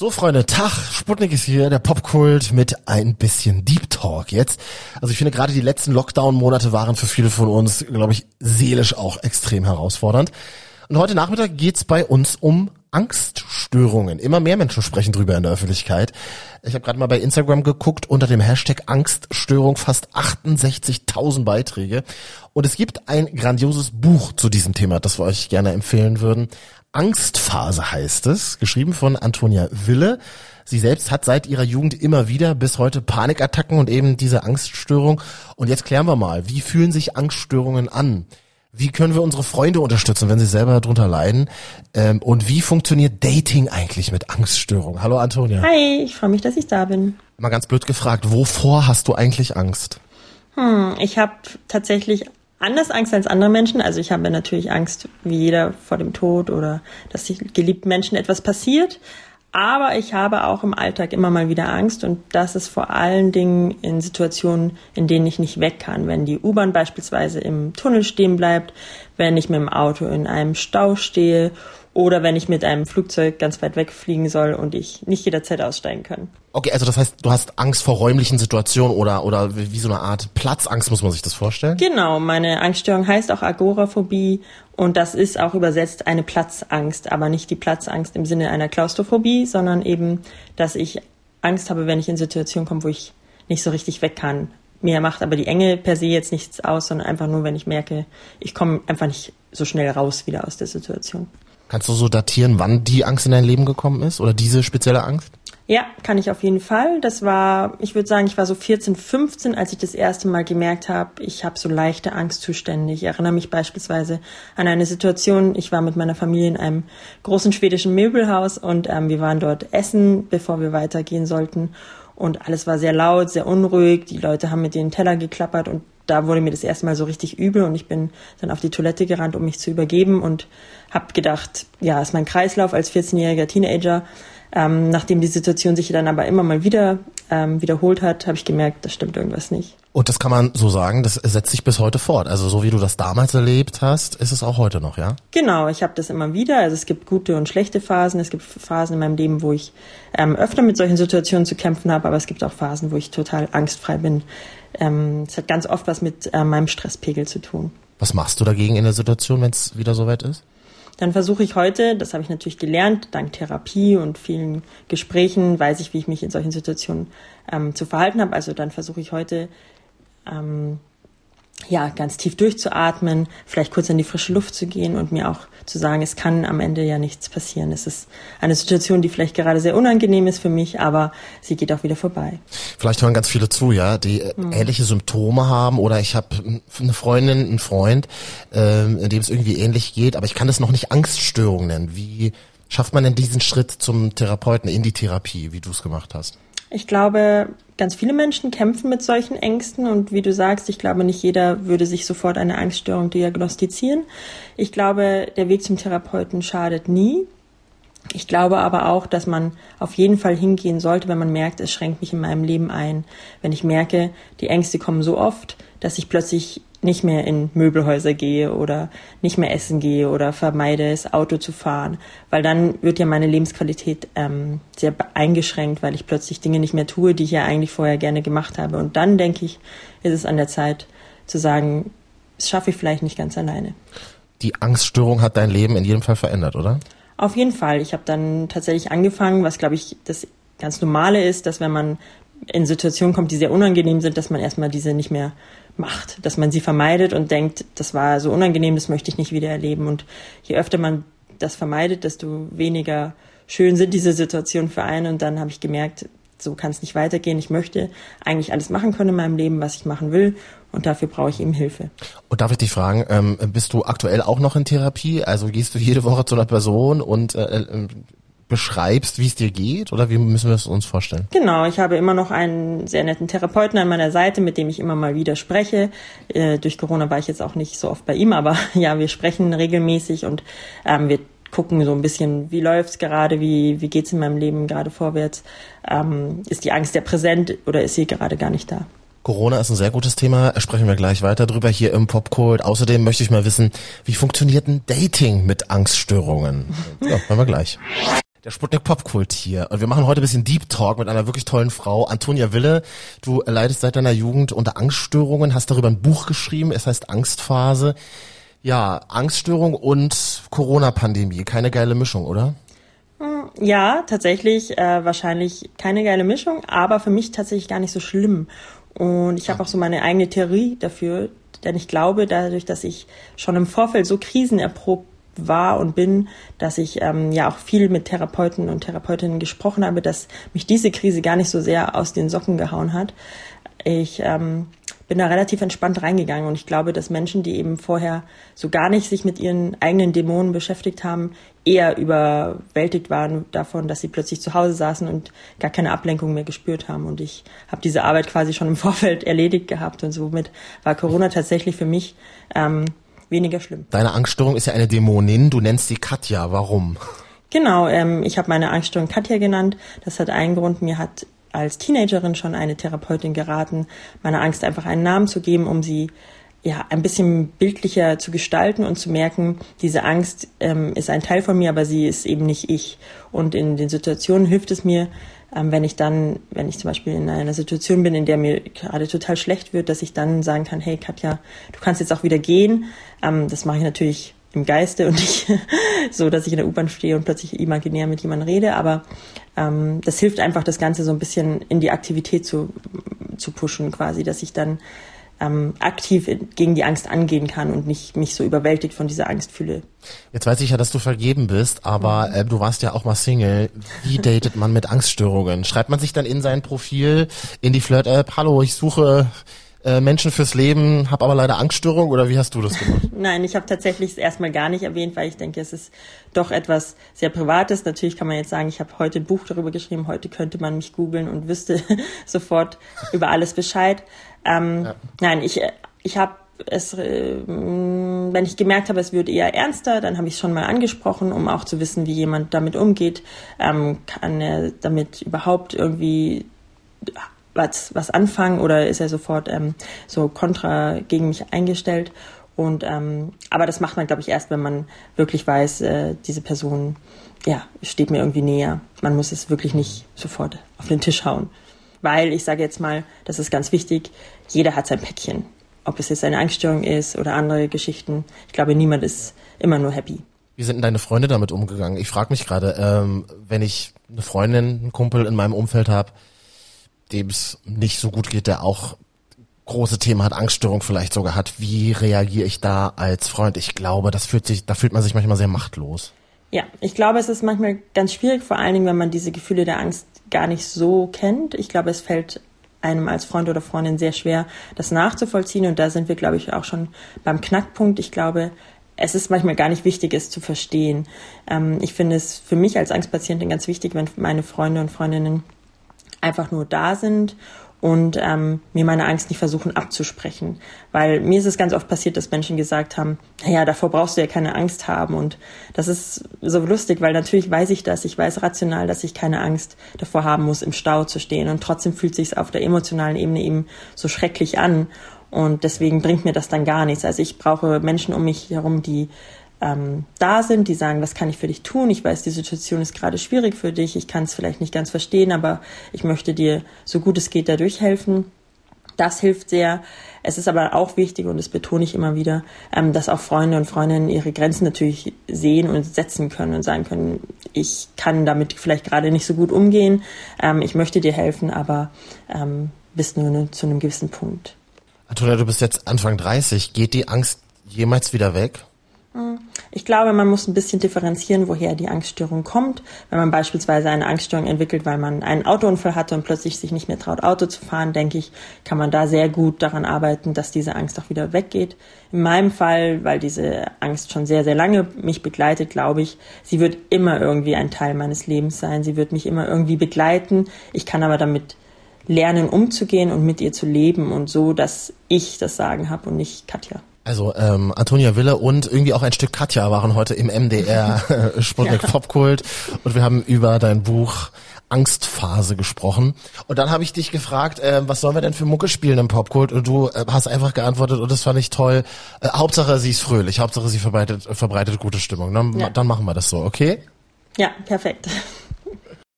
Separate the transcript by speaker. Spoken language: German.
Speaker 1: So, Freunde, Tag, Sputnik ist hier, der Popkult mit ein bisschen Deep Talk jetzt. Also ich finde gerade die letzten Lockdown-Monate waren für viele von uns, glaube ich, seelisch auch extrem herausfordernd. Und heute Nachmittag geht's bei uns um Angststörungen. Immer mehr Menschen sprechen drüber in der Öffentlichkeit. Ich habe gerade mal bei Instagram geguckt, unter dem Hashtag Angststörung fast 68.000 Beiträge. Und es gibt ein grandioses Buch zu diesem Thema, das wir euch gerne empfehlen würden. Angstphase heißt es, geschrieben von Antonia Wille. Sie selbst hat seit ihrer Jugend immer wieder bis heute Panikattacken und eben diese Angststörung. Und jetzt klären wir mal, wie fühlen sich Angststörungen an? Wie können wir unsere Freunde unterstützen, wenn sie selber darunter leiden? Ähm, und wie funktioniert Dating eigentlich mit Angststörungen? Hallo Antonia.
Speaker 2: Hi, ich freue mich, dass ich da bin.
Speaker 1: Mal ganz blöd gefragt, wovor hast du eigentlich Angst?
Speaker 2: Hm, ich habe tatsächlich anders Angst als andere Menschen. Also ich habe natürlich Angst, wie jeder, vor dem Tod oder dass geliebten Menschen etwas passiert. Aber ich habe auch im Alltag immer mal wieder Angst und das ist vor allen Dingen in Situationen, in denen ich nicht weg kann. Wenn die U-Bahn beispielsweise im Tunnel stehen bleibt, wenn ich mit dem Auto in einem Stau stehe oder wenn ich mit einem Flugzeug ganz weit wegfliegen soll und ich nicht jederzeit aussteigen kann.
Speaker 1: Okay, also das heißt, du hast Angst vor räumlichen Situationen oder, oder wie so eine Art Platzangst, muss man sich das vorstellen?
Speaker 2: Genau, meine Angststörung heißt auch Agoraphobie und das ist auch übersetzt eine Platzangst, aber nicht die Platzangst im Sinne einer Klaustrophobie, sondern eben, dass ich Angst habe, wenn ich in Situationen komme, wo ich nicht so richtig weg kann. Mir macht aber die Enge per se jetzt nichts aus, sondern einfach nur, wenn ich merke, ich komme einfach nicht so schnell raus wieder aus der Situation.
Speaker 1: Kannst du so datieren, wann die Angst in dein Leben gekommen ist oder diese spezielle Angst?
Speaker 2: Ja, kann ich auf jeden Fall. Das war, ich würde sagen, ich war so 14, 15, als ich das erste Mal gemerkt habe, ich habe so leichte Angstzustände. Ich erinnere mich beispielsweise an eine Situation, ich war mit meiner Familie in einem großen schwedischen Möbelhaus und ähm, wir waren dort essen, bevor wir weitergehen sollten. Und alles war sehr laut, sehr unruhig. Die Leute haben mit den Teller geklappert und da wurde mir das erste Mal so richtig übel und ich bin dann auf die Toilette gerannt, um mich zu übergeben und habe gedacht, ja, ist mein Kreislauf als 14-jähriger Teenager. Ähm, nachdem die Situation sich dann aber immer mal wieder ähm, wiederholt hat, habe ich gemerkt, da stimmt irgendwas nicht.
Speaker 1: Und das kann man so sagen, das setzt sich bis heute fort. Also so wie du das damals erlebt hast, ist es auch heute noch, ja?
Speaker 2: Genau, ich habe das immer wieder. Also es gibt gute und schlechte Phasen. Es gibt Phasen in meinem Leben, wo ich ähm, öfter mit solchen Situationen zu kämpfen habe, aber es gibt auch Phasen, wo ich total angstfrei bin. Ähm, es hat ganz oft was mit äh, meinem Stresspegel zu tun.
Speaker 1: Was machst du dagegen in der Situation, wenn es wieder soweit ist?
Speaker 2: Dann versuche ich heute, das habe ich natürlich gelernt, dank Therapie und vielen Gesprächen, weiß ich, wie ich mich in solchen Situationen ähm, zu verhalten habe. Also dann versuche ich heute ähm, ja, ganz tief durchzuatmen, vielleicht kurz in die frische Luft zu gehen und mir auch zu sagen, es kann am Ende ja nichts passieren. Es ist eine Situation, die vielleicht gerade sehr unangenehm ist für mich, aber sie geht auch wieder vorbei.
Speaker 1: Vielleicht hören ganz viele zu, ja, die mhm. ähnliche Symptome haben oder ich habe eine Freundin, einen Freund, ähm, in dem es irgendwie ähnlich geht, aber ich kann das noch nicht Angststörung nennen. Wie schafft man denn diesen Schritt zum Therapeuten in die Therapie, wie du es gemacht hast?
Speaker 2: Ich glaube, ganz viele Menschen kämpfen mit solchen Ängsten und wie du sagst, ich glaube, nicht jeder würde sich sofort eine Angststörung diagnostizieren. Ich glaube, der Weg zum Therapeuten schadet nie. Ich glaube aber auch, dass man auf jeden Fall hingehen sollte, wenn man merkt, es schränkt mich in meinem Leben ein. Wenn ich merke, die Ängste kommen so oft, dass ich plötzlich nicht mehr in Möbelhäuser gehe oder nicht mehr essen gehe oder vermeide es, Auto zu fahren, weil dann wird ja meine Lebensqualität ähm, sehr eingeschränkt, weil ich plötzlich Dinge nicht mehr tue, die ich ja eigentlich vorher gerne gemacht habe. Und dann denke ich, ist es an der Zeit zu sagen, das schaffe ich vielleicht nicht ganz alleine.
Speaker 1: Die Angststörung hat dein Leben in jedem Fall verändert, oder?
Speaker 2: Auf jeden Fall. Ich habe dann tatsächlich angefangen, was glaube ich das ganz Normale ist, dass wenn man in Situationen kommt, die sehr unangenehm sind, dass man erstmal diese nicht mehr macht, dass man sie vermeidet und denkt, das war so unangenehm, das möchte ich nicht wieder erleben. Und je öfter man das vermeidet, desto weniger schön sind diese Situationen für einen. Und dann habe ich gemerkt, so kann es nicht weitergehen. Ich möchte eigentlich alles machen können in meinem Leben, was ich machen will. Und dafür brauche ich eben Hilfe.
Speaker 1: Und darf ich dich fragen, ähm, bist du aktuell auch noch in Therapie? Also gehst du jede Woche zu einer Person und äh, äh beschreibst, wie es dir geht? Oder wie müssen wir es uns vorstellen?
Speaker 2: Genau, ich habe immer noch einen sehr netten Therapeuten an meiner Seite, mit dem ich immer mal wieder spreche. Äh, durch Corona war ich jetzt auch nicht so oft bei ihm, aber ja, wir sprechen regelmäßig und ähm, wir gucken so ein bisschen, wie läuft's gerade, wie, wie geht's in meinem Leben gerade vorwärts. Ähm, ist die Angst ja präsent oder ist sie gerade gar nicht da?
Speaker 1: Corona ist ein sehr gutes Thema, sprechen wir gleich weiter drüber hier im Popcode. Außerdem möchte ich mal wissen, wie funktioniert ein Dating mit Angststörungen? Ja, hören wir gleich. Der Sputnik Popkult hier. Und wir machen heute ein bisschen Deep Talk mit einer wirklich tollen Frau, Antonia Wille. Du leidest seit deiner Jugend unter Angststörungen, hast darüber ein Buch geschrieben, es heißt Angstphase. Ja, Angststörung und Corona-Pandemie. Keine geile Mischung, oder?
Speaker 2: Ja, tatsächlich äh, wahrscheinlich keine geile Mischung, aber für mich tatsächlich gar nicht so schlimm. Und ich habe auch so meine eigene Theorie dafür, denn ich glaube, dadurch, dass ich schon im Vorfeld so krisenerprobt war und bin, dass ich ähm, ja auch viel mit Therapeuten und Therapeutinnen gesprochen habe, dass mich diese Krise gar nicht so sehr aus den Socken gehauen hat. Ich ähm, bin da relativ entspannt reingegangen und ich glaube, dass Menschen, die eben vorher so gar nicht sich mit ihren eigenen Dämonen beschäftigt haben, eher überwältigt waren davon, dass sie plötzlich zu Hause saßen und gar keine Ablenkung mehr gespürt haben. Und ich habe diese Arbeit quasi schon im Vorfeld erledigt gehabt und somit war Corona tatsächlich für mich ähm, weniger schlimm.
Speaker 1: Deine Angststörung ist ja eine Dämonin. Du nennst sie Katja. Warum?
Speaker 2: Genau, ähm, ich habe meine Angststörung Katja genannt. Das hat einen Grund. Mir hat als Teenagerin schon eine Therapeutin geraten, meiner Angst einfach einen Namen zu geben, um sie ja ein bisschen bildlicher zu gestalten und zu merken, diese Angst ähm, ist ein Teil von mir, aber sie ist eben nicht ich. Und in den Situationen hilft es mir, ähm, wenn ich dann, wenn ich zum Beispiel in einer Situation bin, in der mir gerade total schlecht wird, dass ich dann sagen kann, hey Katja, du kannst jetzt auch wieder gehen. Ähm, das mache ich natürlich im Geiste und nicht so, dass ich in der U-Bahn stehe und plötzlich imaginär mit jemandem rede, aber ähm, das hilft einfach, das Ganze so ein bisschen in die Aktivität zu, zu pushen quasi, dass ich dann ähm, aktiv gegen die Angst angehen kann und nicht mich so überwältigt von dieser Angst fühle.
Speaker 1: Jetzt weiß ich ja, dass du vergeben bist, aber äh, du warst ja auch mal Single. Wie datet man mit Angststörungen? Schreibt man sich dann in sein Profil, in die Flirt-App, hallo, ich suche äh, Menschen fürs Leben, habe aber leider Angststörung oder wie hast du das gemacht?
Speaker 2: Nein, ich habe tatsächlich es erstmal gar nicht erwähnt, weil ich denke, es ist doch etwas sehr Privates. Natürlich kann man jetzt sagen, ich habe heute ein Buch darüber geschrieben, heute könnte man mich googeln und wüsste sofort über alles Bescheid. Ähm, ja. Nein, ich, ich habe es, äh, wenn ich gemerkt habe, es wird eher ernster, dann habe ich es schon mal angesprochen, um auch zu wissen, wie jemand damit umgeht. Ähm, kann er damit überhaupt irgendwie was, was anfangen oder ist er sofort ähm, so kontra gegen mich eingestellt? Und ähm, aber das macht man, glaube ich, erst, wenn man wirklich weiß, äh, diese Person ja steht mir irgendwie näher. Man muss es wirklich nicht sofort auf den Tisch hauen, weil ich sage jetzt mal, das ist ganz wichtig. Jeder hat sein Päckchen, ob es jetzt eine Angststörung ist oder andere Geschichten. Ich glaube, niemand ist immer nur happy.
Speaker 1: Wie sind denn deine Freunde damit umgegangen? Ich frage mich gerade, ähm, wenn ich eine Freundin, einen Kumpel in meinem Umfeld habe, dem es nicht so gut geht, der auch große Themen hat, Angststörung vielleicht sogar hat. Wie reagiere ich da als Freund? Ich glaube, das fühlt sich, da fühlt man sich manchmal sehr machtlos.
Speaker 2: Ja, ich glaube, es ist manchmal ganz schwierig, vor allen Dingen, wenn man diese Gefühle der Angst gar nicht so kennt. Ich glaube, es fällt einem als Freund oder Freundin sehr schwer, das nachzuvollziehen. Und da sind wir, glaube ich, auch schon beim Knackpunkt. Ich glaube, es ist manchmal gar nicht wichtig, es zu verstehen. Ähm, ich finde es für mich als Angstpatientin ganz wichtig, wenn meine Freunde und Freundinnen einfach nur da sind und ähm, mir meine Angst nicht versuchen abzusprechen. Weil mir ist es ganz oft passiert, dass Menschen gesagt haben, naja, davor brauchst du ja keine Angst haben. Und das ist so lustig, weil natürlich weiß ich das. Ich weiß rational, dass ich keine Angst davor haben muss, im Stau zu stehen. Und trotzdem fühlt sich auf der emotionalen Ebene eben so schrecklich an. Und deswegen bringt mir das dann gar nichts. Also ich brauche Menschen um mich herum, die ähm, da sind, die sagen, was kann ich für dich tun? Ich weiß, die Situation ist gerade schwierig für dich, ich kann es vielleicht nicht ganz verstehen, aber ich möchte dir so gut es geht dadurch helfen. Das hilft sehr. Es ist aber auch wichtig, und das betone ich immer wieder, ähm, dass auch Freunde und Freundinnen ihre Grenzen natürlich sehen und setzen können und sagen können, ich kann damit vielleicht gerade nicht so gut umgehen, ähm, ich möchte dir helfen, aber ähm, bis nur ne, zu einem gewissen Punkt.
Speaker 1: Antonia, du bist jetzt Anfang 30. Geht die Angst jemals wieder weg?
Speaker 2: Ich glaube, man muss ein bisschen differenzieren, woher die Angststörung kommt. Wenn man beispielsweise eine Angststörung entwickelt, weil man einen Autounfall hatte und plötzlich sich nicht mehr traut, Auto zu fahren, denke ich, kann man da sehr gut daran arbeiten, dass diese Angst auch wieder weggeht. In meinem Fall, weil diese Angst schon sehr, sehr lange mich begleitet, glaube ich, sie wird immer irgendwie ein Teil meines Lebens sein. Sie wird mich immer irgendwie begleiten. Ich kann aber damit lernen, umzugehen und mit ihr zu leben und so, dass ich das Sagen habe und nicht Katja.
Speaker 1: Also ähm, Antonia Wille und irgendwie auch ein Stück Katja waren heute im MDR Sputnik ja. Popkult und wir haben über dein Buch Angstphase gesprochen. Und dann habe ich dich gefragt, äh, was sollen wir denn für Mucke spielen im Popkult? Und du äh, hast einfach geantwortet und das fand ich toll. Äh, Hauptsache sie ist fröhlich, Hauptsache sie verbreitet, verbreitet gute Stimmung. Dann, ja. dann machen wir das so, okay?
Speaker 2: Ja, perfekt.